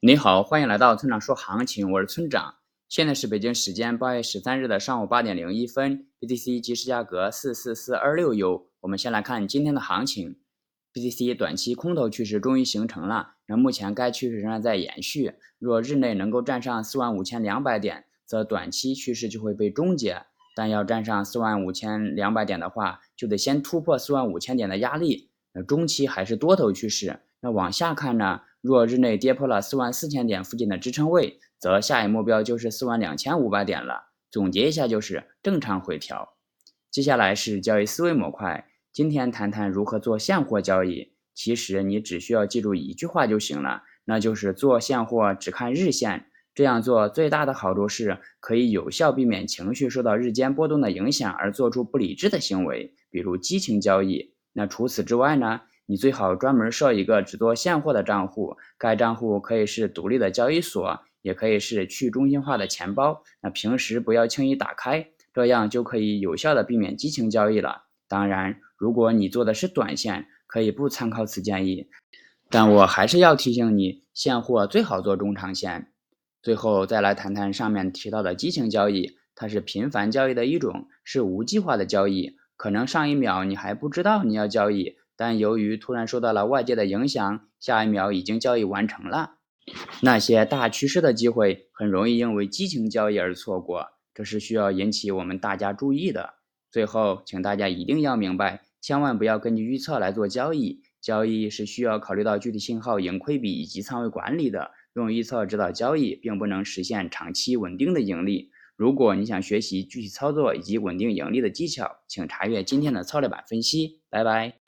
你好，欢迎来到村长说行情，我是村长。现在是北京时间八月十三日的上午八点零一分，BTC 即时价格四四四二六 U。我们先来看今天的行情，BTC 短期空头趋势终于形成了，那目前该趋势仍然在延续。若日内能够站上四万五千两百点，则短期趋势就会被终结。但要站上四万五千两百点的话，就得先突破四万五千点的压力。那中期还是多头趋势。那往下看呢？若日内跌破了四万四千点附近的支撑位，则下一目标就是四万两千五百点了。总结一下就是正常回调。接下来是交易思维模块，今天谈谈如何做现货交易。其实你只需要记住一句话就行了，那就是做现货只看日线。这样做最大的好处是可以有效避免情绪受到日间波动的影响而做出不理智的行为，比如激情交易。那除此之外呢？你最好专门设一个只做现货的账户，该账户可以是独立的交易所，也可以是去中心化的钱包。那平时不要轻易打开，这样就可以有效的避免激情交易了。当然，如果你做的是短线，可以不参考此建议。但我还是要提醒你，现货最好做中长线。最后再来谈谈上面提到的激情交易，它是频繁交易的一种，是无计划的交易，可能上一秒你还不知道你要交易。但由于突然受到了外界的影响，下一秒已经交易完成了。那些大趋势的机会很容易因为激情交易而错过，这是需要引起我们大家注意的。最后，请大家一定要明白，千万不要根据预测来做交易。交易是需要考虑到具体信号、盈亏比以及仓位管理的。用预测指导交易，并不能实现长期稳定的盈利。如果你想学习具体操作以及稳定盈利的技巧，请查阅今天的操作版分析。拜拜。